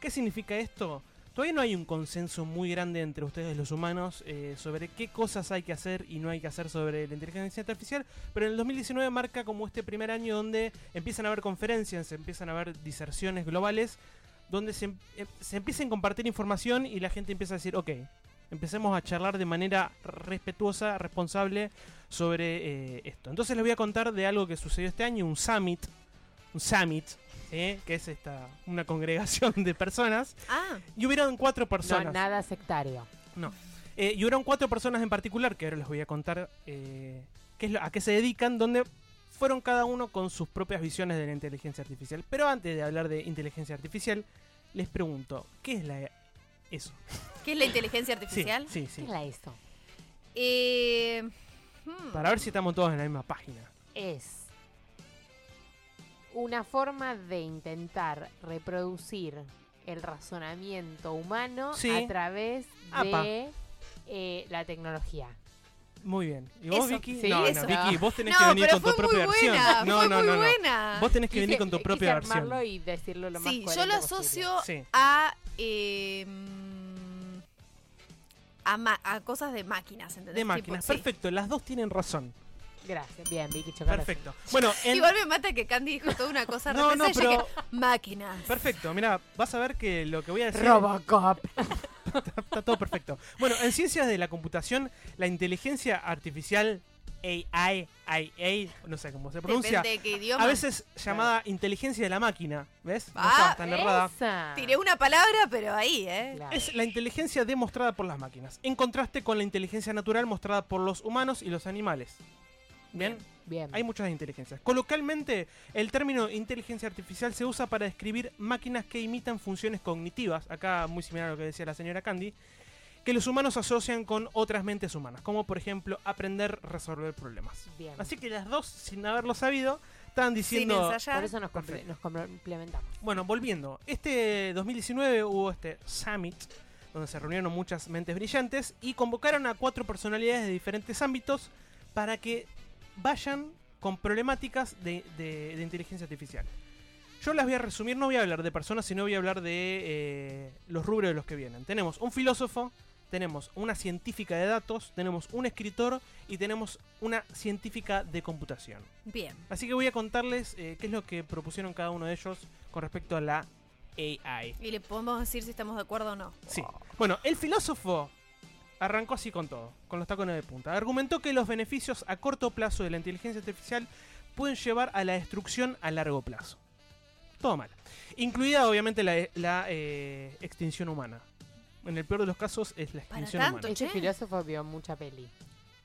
¿Qué significa esto? Todavía no hay un consenso muy grande entre ustedes los humanos eh, sobre qué cosas hay que hacer y no hay que hacer sobre la inteligencia artificial, pero en el 2019 marca como este primer año donde empiezan a haber conferencias, empiezan a haber diserciones globales, donde se, em- eh, se empieza a compartir información y la gente empieza a decir, ok, empecemos a charlar de manera respetuosa, responsable sobre eh, esto. Entonces les voy a contar de algo que sucedió este año, un summit, un summit, ¿sí? que es esta una congregación de personas, Ah, y hubieron cuatro No, personas. nada sectario. No. Eh, y hubieron cuatro personas en particular, que ahora les voy a contar eh, qué es lo- a qué se dedican, donde fueron cada uno con sus propias visiones de la inteligencia artificial. Pero antes de hablar de inteligencia artificial, les pregunto, ¿qué es la eso? ¿qué es la inteligencia Sí, artificial? sí, ¿Qué sí. es la eso? Eh, hmm, Para ver si estamos todos en la misma página. Es una forma de intentar reproducir el razonamiento humano Sí. a través de eh, la tecnología. Muy bien. ¿Y vos, Eso, Vicky? sí, no, eso. no, Vicky, vos tenés no, que venir con tu propia versión. buena, No, no, muy no. Vos tenés que venir con tu propia versión. armarlo y decirlo lo más Sí, yo lo asocio Sí. a, eh, a, ma- a cosas de máquinas, ¿entendés? De Tipo, máquinas. sí. Perfecto, las dos tienen razón. Gracias. Bien, Vicky Chocolate. Perfecto. Bueno, en... Igual me mata que Candy dijo toda una cosa No, no, pesada, pero- que- máquinas. Perfecto, mira, vas a ver que lo que voy a decir Robocop. está, está todo perfecto. Bueno, en ciencias de la computación, la inteligencia artificial AI, IA, no sé cómo se pronuncia, Depende de qué idioma. a veces llamada inteligencia de la máquina, ¿ves? No Ah, está tan errada. Tiré una palabra, pero ahí, ¿eh? Claro. Es la inteligencia demostrada por las máquinas, en contraste con la inteligencia natural mostrada por los humanos y los animales. ¿Bien? Bien. Hay muchas inteligencias. Coloquialmente, el término inteligencia artificial se usa para describir máquinas que imitan funciones cognitivas, acá muy similar a lo que decía la señora Candy, que los humanos asocian con otras mentes humanas, como por ejemplo aprender a resolver problemas. Bien. Así que las dos, sin haberlo sabido, estaban Sin diciendo... ensayar. Por eso nos complementamos. Bueno, volviendo. Este 2019 hubo este Summit, donde se reunieron muchas mentes brillantes y convocaron a cuatro personalidades de diferentes ámbitos para que vayan con problemáticas de, de- de inteligencia artificial. Yo las voy a resumir, no voy a hablar de personas, sino voy a hablar de eh, los rubros de los que vienen. Tenemos un filósofo, tenemos una científica de datos, tenemos un escritor y tenemos una científica de computación. Bien. Así que voy a contarles eh, qué es lo que propusieron cada uno de ellos con respecto a la AI. Y le podemos decir si estamos de acuerdo o no. Sí. Bueno, el filósofo arrancó así con todo, con los tacones de punta. Argumentó que los beneficios a corto plazo de la inteligencia artificial pueden llevar a la destrucción a largo plazo. Todo mal. Incluida obviamente la, la, eh, extinción humana. En el peor de los casos es la Para extinción tanto, humana. Este filósofo vio mucha peli.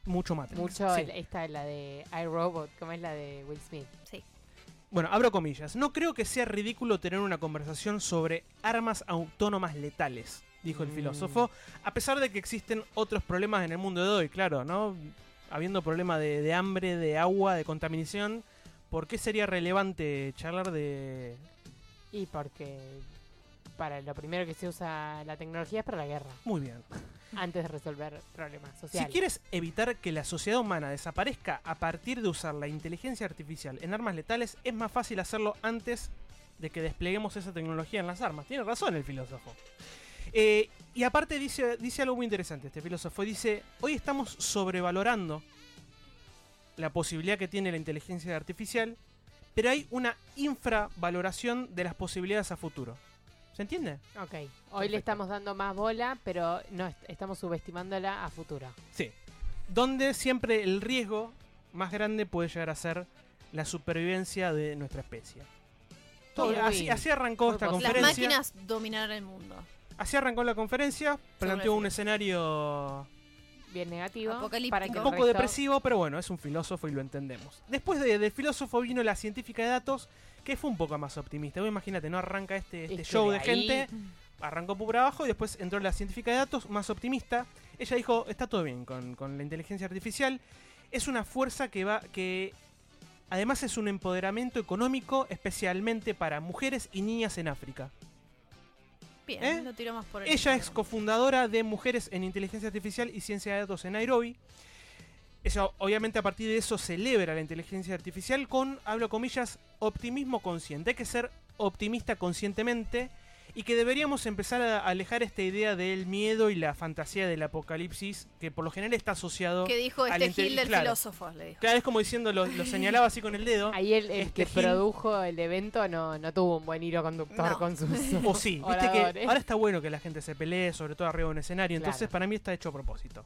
Mucho mate. Mucho, Sí. el- esta es la de iRobot, como es la de Will Smith. Sí. Bueno, abro comillas. No creo que sea ridículo tener una conversación sobre armas autónomas letales, dijo el Mm. filósofo, a pesar de que existen otros problemas en el mundo de hoy, claro, ¿no? Habiendo problemas de, de hambre, de agua, de contaminación, ¿por qué sería relevante charlar de... Y porque para lo primero que se usa la tecnología es para la guerra, Muy bien. antes de resolver problemas Si sociales. quieres evitar que la sociedad humana desaparezca a partir de usar la inteligencia artificial en armas letales, es más fácil hacerlo antes de que despleguemos esa tecnología en las armas. Tiene razón el filósofo. Eh, y aparte dice, dice algo muy interesante este filósofo. Dice, hoy estamos sobrevalorando la posibilidad que tiene la inteligencia artificial, pero hay una infravaloración de las posibilidades a futuro. ¿Se entiende? Ok. Hoy le estamos dando más bola, pero no est- estamos subestimándola a futuro. Sí. Donde siempre el riesgo más grande puede llegar a ser la supervivencia de nuestra especie. Todo- así, así arrancó esta positivo. Las conferencia. máquinas dominarán el mundo. Así arrancó la conferencia. Planteó un escenario Bien negativo. Para que un poco resto- depresivo, pero bueno, es un filósofo y lo entendemos. Después de, del filósofo vino la científica de datos, que fue un poco más optimista. Vos imagínate, no arranca este, este Es show de de ahí- gente, arrancó por abajo y después entró la científica de datos, más optimista. Ella dijo, está todo bien con, con la inteligencia artificial. Es una fuerza que va, que además es un empoderamiento económico, especialmente para mujeres y niñas en África. Bien, ¿Eh? lo tiramos por el Ella es cofundadora de Mujeres en Inteligencia Artificial y Ciencia de Datos en Nairobi. Ella, obviamente, a partir de eso celebra la inteligencia artificial con, hablo comillas, optimismo consciente. Hay que ser optimista conscientemente y que deberíamos empezar a alejar esta idea del miedo y la fantasía del apocalipsis, que por lo general está asociado. Que dijo al este Gil del claro. filósofo, le dijo. Claro, es como diciendo, lo, lo señalaba así con el dedo. Ahí el, el Este que Gil- produjo el evento no, no tuvo un buen hilo conductor No. con sus O sí, viste que ahora está bueno que la gente se pelee, sobre todo arriba de un escenario, entonces Claro. para mí está hecho a propósito.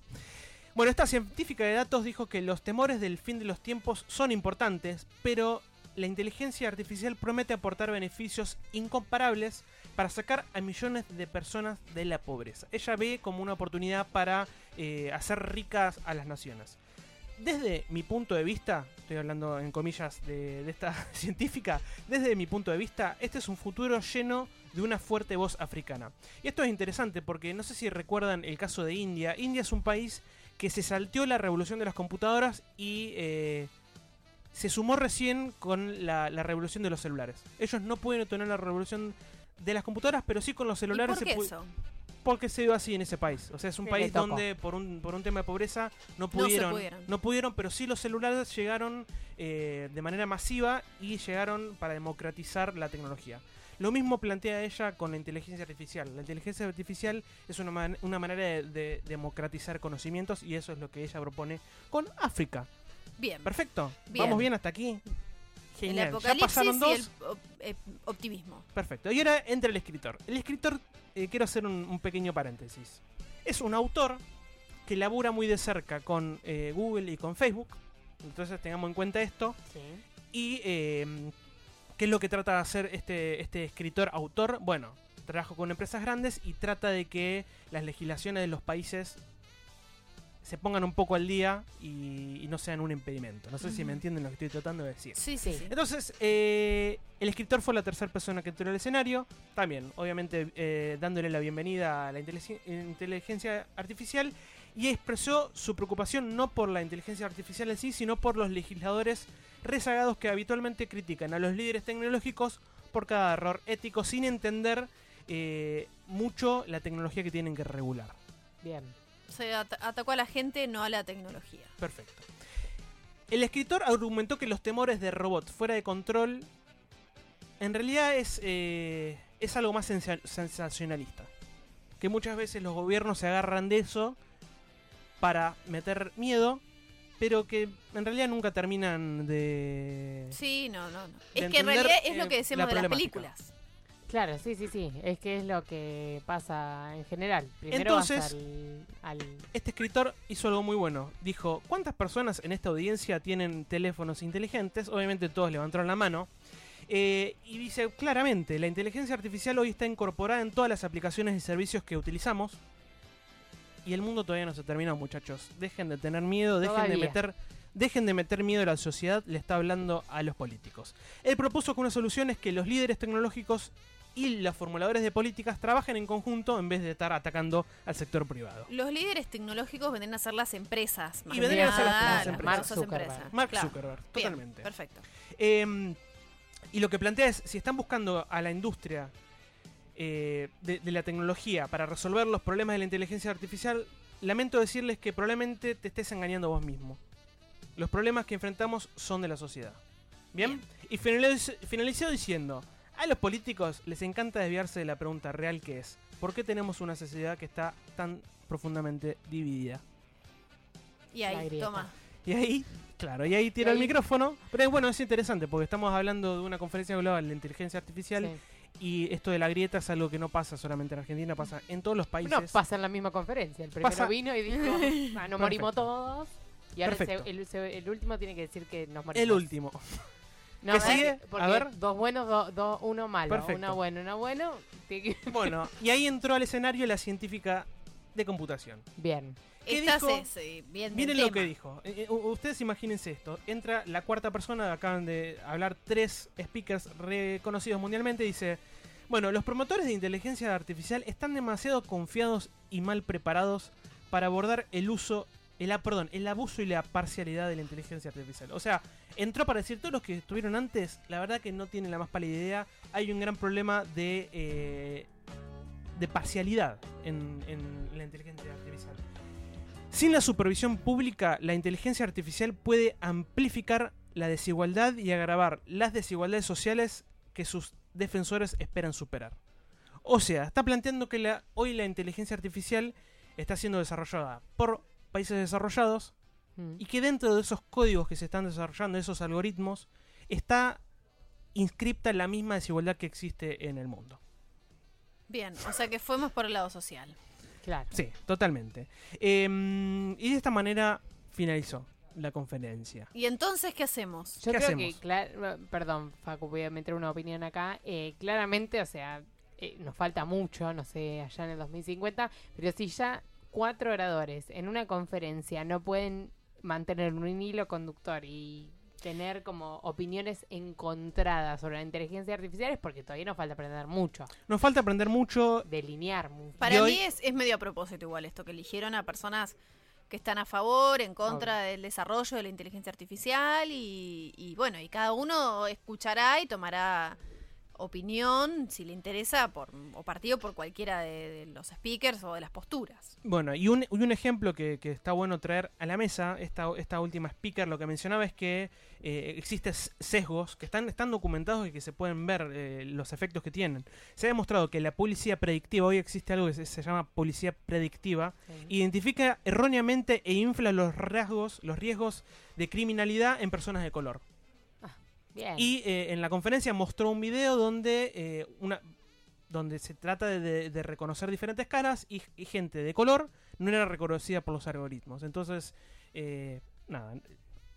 Bueno, esta científica de datos dijo que los temores del fin de los tiempos son importantes, pero la inteligencia artificial promete aportar beneficios incomparables para sacar a millones de personas de la pobreza. Ella ve como una oportunidad para eh, hacer ricas a las naciones. Desde mi punto de vista, estoy hablando en comillas de, esta científica, desde mi punto de vista, este es un futuro lleno de una fuerte voz africana. Y esto es interesante porque no sé si recuerdan el caso de India. India es un país que se salteó la revolución de las computadoras y eh, se sumó recién con la, la revolución de los celulares. Ellos no pueden tener la revolución de las computadoras, pero sí con los ¿Y celulares por se qué eso? porque se dio así en ese país. O sea, es un país donde por un, por un tema de pobreza no No se pudieron, pudieron. no pudieron, pero sí los celulares llegaron eh, de manera masiva y llegaron para democratizar la tecnología. Lo mismo plantea ella con la inteligencia artificial. La inteligencia artificial es una, man- una manera de, de democratizar conocimientos y eso es lo que ella propone con África. Bien. Perfecto. Bien. Vamos bien hasta aquí. El Genial. Ya pasaron y dos. el op- eh, optimismo. Perfecto. Y ahora entra el escritor. El escritor, eh, quiero hacer un, un pequeño paréntesis. Es un autor que labura muy de cerca con eh, Google y con Facebook. Entonces tengamos en cuenta esto. Sí. Y eh, ¿qué es lo que trata de hacer este, este escritor autor? Bueno, trabaja con empresas grandes y trata de que las legislaciones de los países se pongan un poco al día y, y no sean un impedimento. No sé si me entienden lo que estoy tratando de decir. Sí, sí. Entonces, eh, el escritor fue la tercera persona que entró al escenario. También, obviamente, eh, dándole la bienvenida a la inteligen- inteligencia artificial. Y expresó su preocupación no por la inteligencia artificial en sí, sino por los legisladores rezagados que habitualmente critican a los líderes tecnológicos por cada error ético sin entender eh, mucho la tecnología que tienen que regular. Bien. Se at- atacó a la gente, no a la tecnología. Perfecto. El escritor argumentó que los temores de robots fuera de control en realidad es, eh, es algo más sensa- sensacionalista. Que muchas veces los gobiernos se agarran de eso para meter miedo, pero que en realidad nunca terminan de... Sí, no, no, no. Es que en realidad es eh, lo que decimos la de las películas. Claro, sí, sí, sí. Es que es lo que pasa en general. Primero vas Entonces- al, al- Este escritor hizo algo muy bueno. Dijo, ¿cuántas personas en esta audiencia tienen teléfonos inteligentes? Obviamente todos levantaron la mano. Eh, y dice claramente, la inteligencia artificial hoy está incorporada en todas las aplicaciones y servicios que utilizamos. Y el mundo todavía no se terminó, muchachos. Dejen de tener miedo, dejen de meter... Dejen de meter miedo a la sociedad, le está hablando a los políticos. Él propuso que una solución es que los líderes tecnológicos y los formuladores de políticas trabajen en conjunto en vez de estar atacando al sector privado. Los líderes tecnológicos vendrían a ser las empresas. más Y vendrían a ser las- empresas. Mark Zuckerberg. Claro. Bien, totalmente. Perfecto. Eh, y lo que plantea es, si están buscando a la industria eh, de, de la tecnología para resolver los problemas de la inteligencia artificial, lamento decirles que probablemente te estés engañando vos mismo. Los problemas que enfrentamos son de la sociedad. ¿Bien? Y finaliz- finalizó diciendo, a los políticos les encanta desviarse de la pregunta real que es, ¿por qué tenemos una sociedad que está tan profundamente dividida? Y ahí, toma. Y ahí, claro, y ahí tira Y el micrófono. Pero bueno, es interesante porque estamos hablando de una conferencia global de inteligencia artificial sí. Y esto de la grieta es algo que no pasa solamente en Argentina, pasa en todos los países. No, pasa en la misma conferencia. El primero Pasa- vino y dijo, "Ah, no morimos todos. Y ahora el, el, se- el último tiene que decir que nos morimos. El último. No, ¿Qué ¿eh? sigue? Porque A ver. dos buenos, dos, dos- uno malo. Perfecto. Una buena, una que- Bueno, y ahí entró al escenario la científica de computación. Bien. ¿Qué Esta dijo? bien Miren lo tema. que dijo. Eh, eh, ustedes imagínense esto. Entra la cuarta persona, acaban de hablar tres speakers reconocidos mundialmente. Dice, bueno, los promotores de inteligencia artificial están demasiado confiados y mal preparados para abordar el uso, el, perdón, el abuso y la parcialidad de la inteligencia artificial. O sea, entró para decir, todos los que estuvieron antes, la verdad que no tienen la más pálida idea. Hay un gran problema de, eh, de parcialidad en, en la inteligencia artificial. Sin la supervisión pública, la inteligencia artificial puede amplificar la desigualdad y agravar las desigualdades sociales que sus defensores esperan superar. O sea, está planteando que la- hoy la inteligencia artificial está siendo desarrollada por países desarrollados Mm. y que dentro de esos códigos que se están desarrollando, esos algoritmos, está inscripta la misma desigualdad que existe en el mundo. Bien, o sea que fuimos por el lado social. Claro. Sí, totalmente. Em, y de esta manera finalizó la conferencia. ¿Y entonces qué hacemos? Yo ¿Qué creo hacemos? que, cla- perdón, Facu, voy a meter una opinión acá. Eh, claramente, o sea, eh, nos falta mucho, no sé, allá en el 2050, pero si ya cuatro oradores en una conferencia no pueden mantener un hilo conductor y tener como opiniones encontradas sobre la inteligencia artificial es porque todavía nos falta aprender mucho, Nos falta aprender mucho. delinear mucho. Para hoy- mí es, es medio a propósito igual esto, que eligieron a personas que están a favor, en contra del desarrollo de la inteligencia artificial y, y bueno, y cada uno escuchará y tomará opinión, si le interesa, por, o partido por cualquiera de, de los speakers o de las posturas. Bueno, y un, y un ejemplo que, que está bueno traer a la mesa, esta, esta última speaker lo que mencionaba es que eh, existen sesgos que están, están documentados y que se pueden ver eh, los efectos que tienen. Se ha demostrado que la policía predictiva, hoy existe algo que se, se llama policía predictiva, identifica erróneamente e infla los rasgos, los riesgos de criminalidad en personas de color. Bien. Y eh, en la conferencia mostró un video donde eh, una donde se trata de, de- de reconocer diferentes caras y, y gente de color no era reconocida por los algoritmos. Entonces, eh, nada,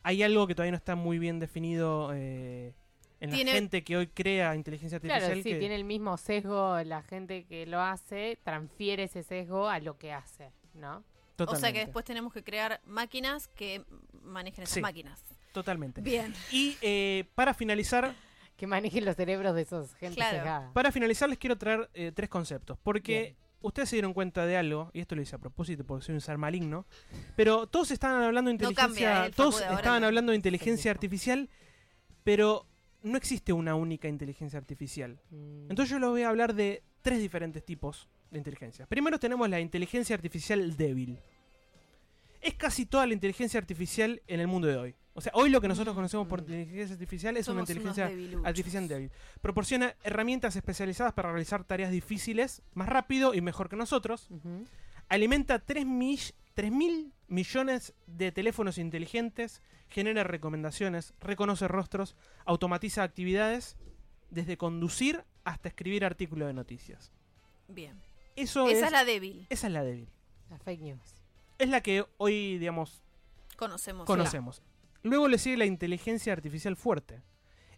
hay algo que todavía no está muy bien definido eh, en la gente que hoy crea inteligencia artificial. Claro, sí, que- tiene el mismo sesgo, la gente que lo hace transfiere ese sesgo a lo que hace, ¿no? O sea que Totalmente. después tenemos que crear máquinas que manejen esas Sí. máquinas. Totalmente. Bien. Y eh, para finalizar, Que manejen los cerebros de esos gente Claro. Para finalizar les quiero traer eh, tres conceptos, porque ustedes se dieron cuenta de algo, y esto lo hice a propósito porque soy un ser maligno, pero todos estaban hablando de No inteligencia, cambia, eh, el Facu todos de ahora estaban no. hablando de inteligencia artificial, pero no existe una única inteligencia artificial. Mm. Entonces yo les voy a hablar de tres diferentes tipos de inteligencia. Primero tenemos la inteligencia artificial débil. Es casi toda la inteligencia artificial en el mundo de hoy. O sea, hoy lo que nosotros conocemos por inteligencia artificial es una Somos inteligencia artificial débil. Proporciona herramientas especializadas para realizar tareas difíciles más rápido y mejor que nosotros. Ujú. Alimenta 3 mil millones de teléfonos inteligentes, genera recomendaciones, reconoce rostros, automatiza actividades, desde conducir hasta escribir artículos de noticias. Bien. Eso Esa es, es la débil. esa es la débil. La fake news. Es la que hoy, digamos, Conocemos. conocemos. Luego le sigue la inteligencia artificial fuerte.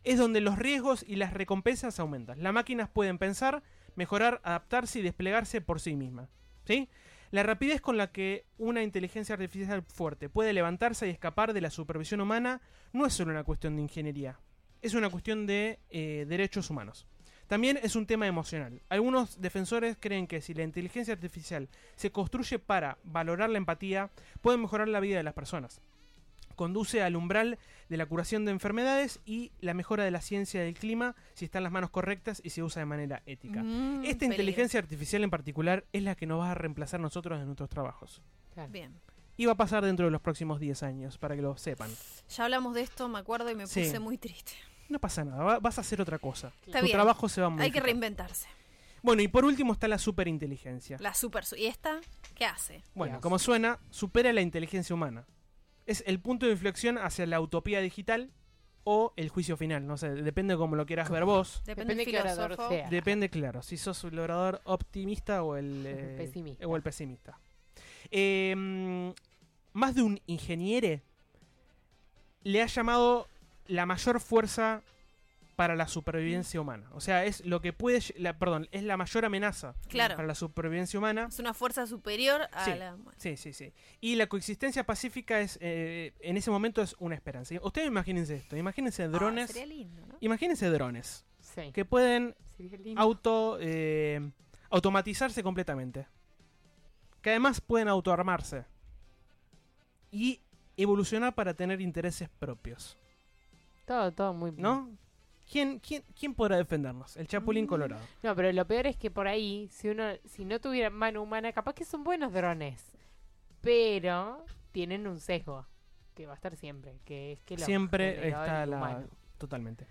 Es donde los riesgos y las recompensas aumentan. Las máquinas pueden pensar, mejorar, adaptarse y desplegarse por sí mismas. ¿Sí? La rapidez con la que una inteligencia artificial fuerte puede levantarse y escapar de la supervisión humana no es solo una cuestión de ingeniería, es una cuestión de eh, derechos humanos. También es un tema emocional. Algunos defensores creen que si la inteligencia artificial se construye para valorar la empatía, puede mejorar la vida de las personas. Conduce al umbral de la curación de enfermedades y la mejora de la ciencia del clima si está en las manos correctas y se usa de manera ética. Mm, Esta peligro. inteligencia artificial en particular es la que nos va a reemplazar nosotros en nuestros trabajos. Claro. Bien. Y va a pasar dentro de los próximos 10 años, para que lo sepan. Ya hablamos de esto, me acuerdo, y me Sí. puse muy triste. No pasa nada, va- vas a hacer otra cosa. Está tu bien. trabajo se va a Hay que modificar. reinventarse. Bueno, y por último está la superinteligencia. La super... su- ¿Y esta qué hace? Bueno, como suena, supera la inteligencia humana. Es el punto de inflexión hacia la utopía digital o el juicio final. No sé, depende de cómo lo quieras ver vos. Depende, Depende del filósofo. sea. Depende, claro, si sos el orador optimista o el, eh, pesimista. O el pesimista. Eh, mm, más de un ingeniero le ha llamado la mayor fuerza para la supervivencia humana. O sea, es lo que puede, la, perdón, es la mayor amenaza Claro. para la supervivencia humana. Es una fuerza superior a Sí. la. Sí, sí, sí. Y la coexistencia pacífica es, eh, en ese momento es una esperanza. Ustedes imagínense esto, imagínense Ah, drones, sería lindo, ¿no? imagínense drones Sí. que pueden auto eh, automatizarse completamente. Que además pueden autoarmarse. Y evolucionar para tener intereses propios. Todo, todo muy ¿No? ¿Quién, quién, quién podrá defendernos? El Chapulín Mm. Colorado. No, pero lo peor es que por ahí, si uno, si no tuviera mano humana, capaz que son buenos drones. Pero tienen un sesgo que va a estar siempre, que es que los Siempre está la... humano. Totalmente.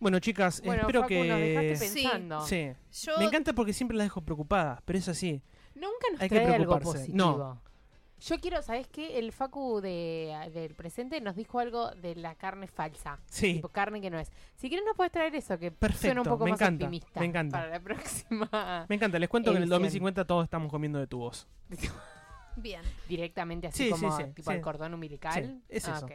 Bueno, chicas, Bueno, espero Facu, que... nos dejaste Sí. pensando. Sí. Yo. Me encanta porque siempre las dejo preocupadas, pero es así. Nunca nos Hay que trae algo preocuparse. positivo. No. Yo quiero, ¿sabes qué? El Facu de, del presente nos dijo algo de la carne falsa. Sí. Tipo carne que no es. Si quieres nos puedes traer eso, que Perfecto, suena un poco me más encanta, optimista. me encanta. Para la próxima. Me encanta, les cuento que en el Edición. 2050 todos estamos comiendo de tubos. Bien. Directamente así Sí, como sí, sí, tipo sí. al cordón umbilical. Sí, es Ah, eso.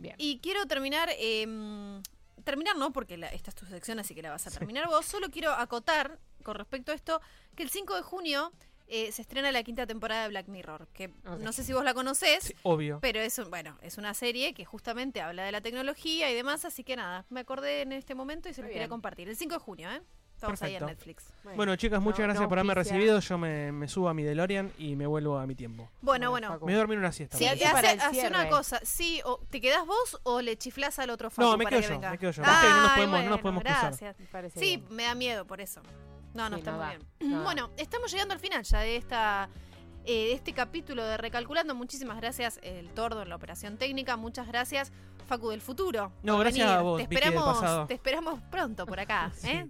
Bien. Y quiero terminar. eh, terminar, no, porque la- esta es tu sección, así que la vas a terminar vos. Solo quiero acotar con respecto a esto que el 5 de junio eh, se estrena la quinta temporada de Black Mirror. Que no sé si vos la conocés. Sí, obvio. Pero es, un- bueno, es una serie que justamente habla de la tecnología y demás, así que nada, me acordé en este momento y se los quería compartir. El 5 de junio, ¿eh? Estamos ahí en Perfecto. Netflix. Bueno, chicas, muchas no- gracias no por haberme recibido. Yo me, me subo a mi DeLorean y me vuelvo a mi tiempo. Bueno, Bueno. Me voy a dormir una siesta. Sí, Hace eso. para hace, el hace una cosa, sí, o te quedás vos o le chiflás al otro Facu No, me para quedo que yo, venga. me quedo yo. Que no nos podemos- no nos podemos cruzar. Sí, bien. me da miedo por eso. No, no Sí, está no muy bien. no. Bueno, estamos llegando al final ya de esta eh, de este capítulo de Recalculando. Muchísimas gracias, el Tordo en la operación técnica. Muchas gracias, Facu del futuro. No, gracias venir. a vos, Te Vicky del esperamos, pasado. te esperamos pronto por acá, Sí. ¿eh?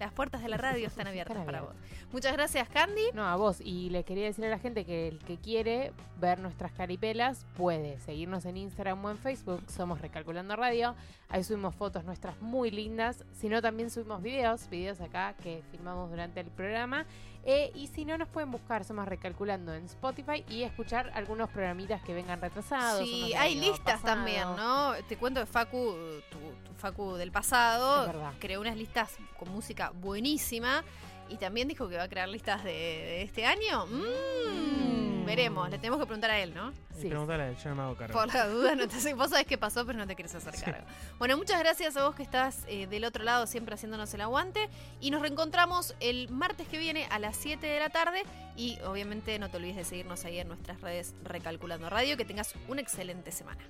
Las puertas de la radio están abiertas Están para vos. Muchas gracias, Candy. No, a vos. Y le quería decir a la gente que el que quiere ver nuestras caripelas puede seguirnos en Instagram o en Facebook. Somos Recalculando Radio. Ahí subimos fotos nuestras muy lindas. Si no, también subimos videos. Videos acá que filmamos durante el programa. Eh, y si no, nos pueden buscar. Somos Recalculando en Spotify y escuchar algunos programitas que vengan retrasados. Sí, hay listas pasado. también, ¿no? Te cuento de Facu, tu, tu Facu del pasado, creó unas listas con música buenísima y también dijo que va a crear listas de, de este año. Mm, Mm. Veremos, le tenemos que preguntar a él, ¿no? Sí. preguntale a él, yo no me hago cargo. Por la duda, no te, vos sabés qué pasó, pero no te quieres hacer Sí. cargo. Bueno, muchas gracias a vos que estás eh, del otro lado, siempre haciéndonos el aguante. Y nos reencontramos el martes que viene a las 7 de la tarde. Y obviamente no te olvides de seguirnos ahí en nuestras redes Recalculando Radio. Que tengas una excelente semana.